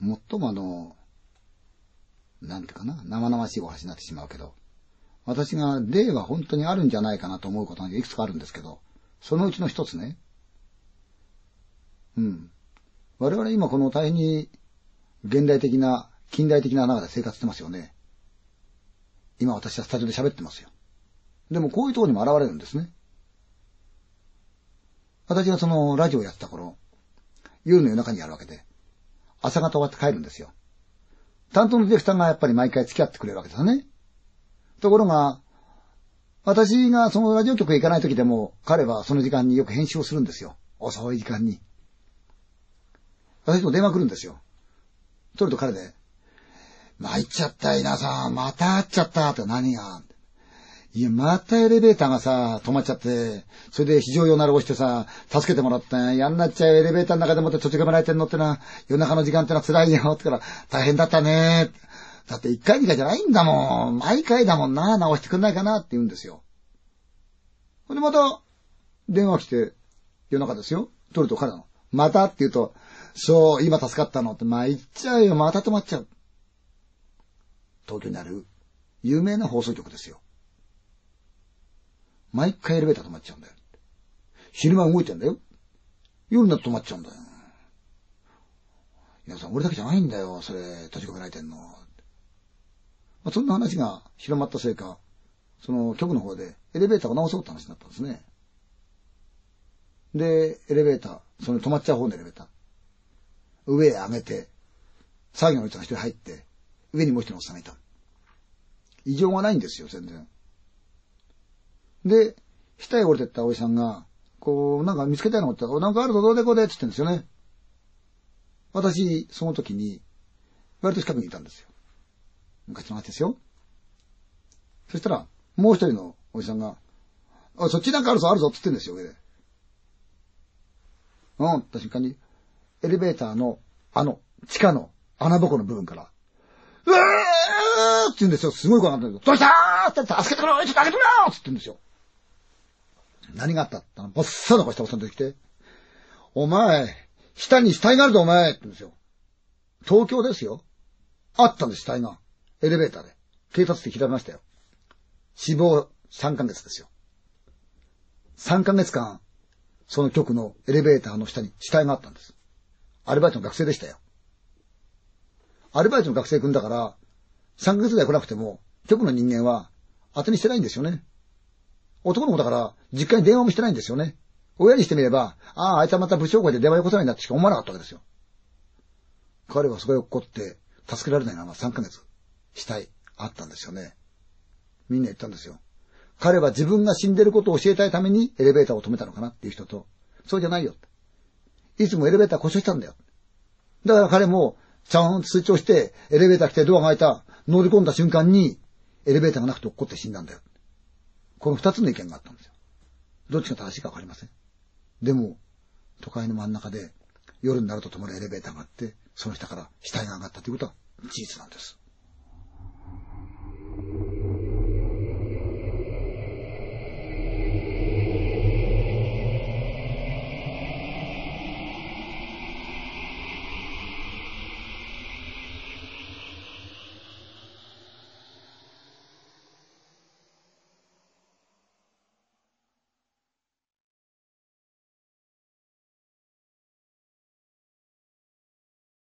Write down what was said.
最もあの、なんていうかな、生々しいお話になってしまうけど、私が霊は本当にあるんじゃないかなと思うことがいくつかあるんですけど、そのうちの一つね。うん。我々今この大変に現代的な、近代的な中で生活してますよね。今私はスタジオで喋ってますよ。でもこういうところにも現れるんですね。私がそのラジオをやってた頃、夜の夜中にやるわけで、朝方終わって帰るんですよ。担当のディレクターがやっぱり毎回付き合ってくれるわけですよね。ところが、私がそのラジオ局へ行かない時でも、彼はその時間によく編集をするんですよ。遅い時間に。私も電話来るんですよ。取ると彼で、参っちゃった、稲さん。また会っちゃった。って何が？いや、またエレベーターがさ、止まっちゃって、それで非常用なら押してさ、助けてもらったやんなっちゃうエレベーターの中でもって閉じ込められてんのってな、夜中の時間ってのは辛いよ。ってから、大変だったね。だって一回二回じゃないんだもん。毎回だもんな。直してくんないかなって言うんですよ。ほんでまた、電話来て、夜中ですよ。取ると彼の。またって言うと、そう、今助かったのって、まあ言っちゃうよ。また止まっちゃう。東京にある、有名な放送局ですよ。毎回エレベーター止まっちゃうんだよ。昼間動いてんだよ。夜になって止まっちゃうんだよ。皆さん、俺だけじゃないんだよ、それ、閉じ込められてんの。まあ、そんな話が広まったせいか、その局の方でエレベーターを直そうって話になったんですね。で、エレベーター、その止まっちゃう方のエレベーター。上へ上げて、作業の人が一人入って、上にもう一人のおっさんがいた。異常がないんですよ、全然。で、下へ降りてったおじさんが、こう、なんか見つけたいのって、なんかあるぞ、どうでこうでって言ってんですよね。私、その時に、割と近くにいたんですよ。昔の話ですよ。そしたら、もう一人のおじさんが、あ、そっちなんかあるぞ、あるぞって言ってんですよ、上で。うん、った瞬間に、エレベーターの、あの、地下の穴ぼこの部分から、うわーって言うんですよ。すごい声が鳴ってるどうしたーって言って助けてくれちょっと開けてくれよって言ってんですよ。何があった？ってぼっさの顔したおっさん出てきて、お前、下に死体があるぞお前って言うんですよ。東京ですよ。あったんです、死体が。エレベーターで。警察で調べましたよ。死亡3ヶ月ですよ。3ヶ月間、その局のエレベーターの下に死体があったんです。アルバイトの学生でしたよ。アルバイトの学生くんだから、3ヶ月ぐらい来なくても、局の人間は当てにしてないんですよね。男の子だから、実家に電話もしてないんですよね。親にしてみれば、ああ、あいつはまた部長会で電話よこさないんだってしか思わなかったわけですよ。彼はそこへ怒って、助けられないまま3ヶ月、死体、あったんですよね。みんな言ったんですよ。彼は自分が死んでることを教えたいためにエレベーターを止めたのかなっていう人と、そうじゃないよ。いつもエレベーター故障したんだよ。だから彼も、ちゃんと通帳して、エレベーター来てドアが開いた、乗り込んだ瞬間に、エレベーターがなくて落っこって死んだんだよ。この二つの意見があったんですよ。どっちが正しいかわかりません。でも、都会の真ん中で夜になると止まるエレベーターがあって、その下から死体が上がったということは事実なんです。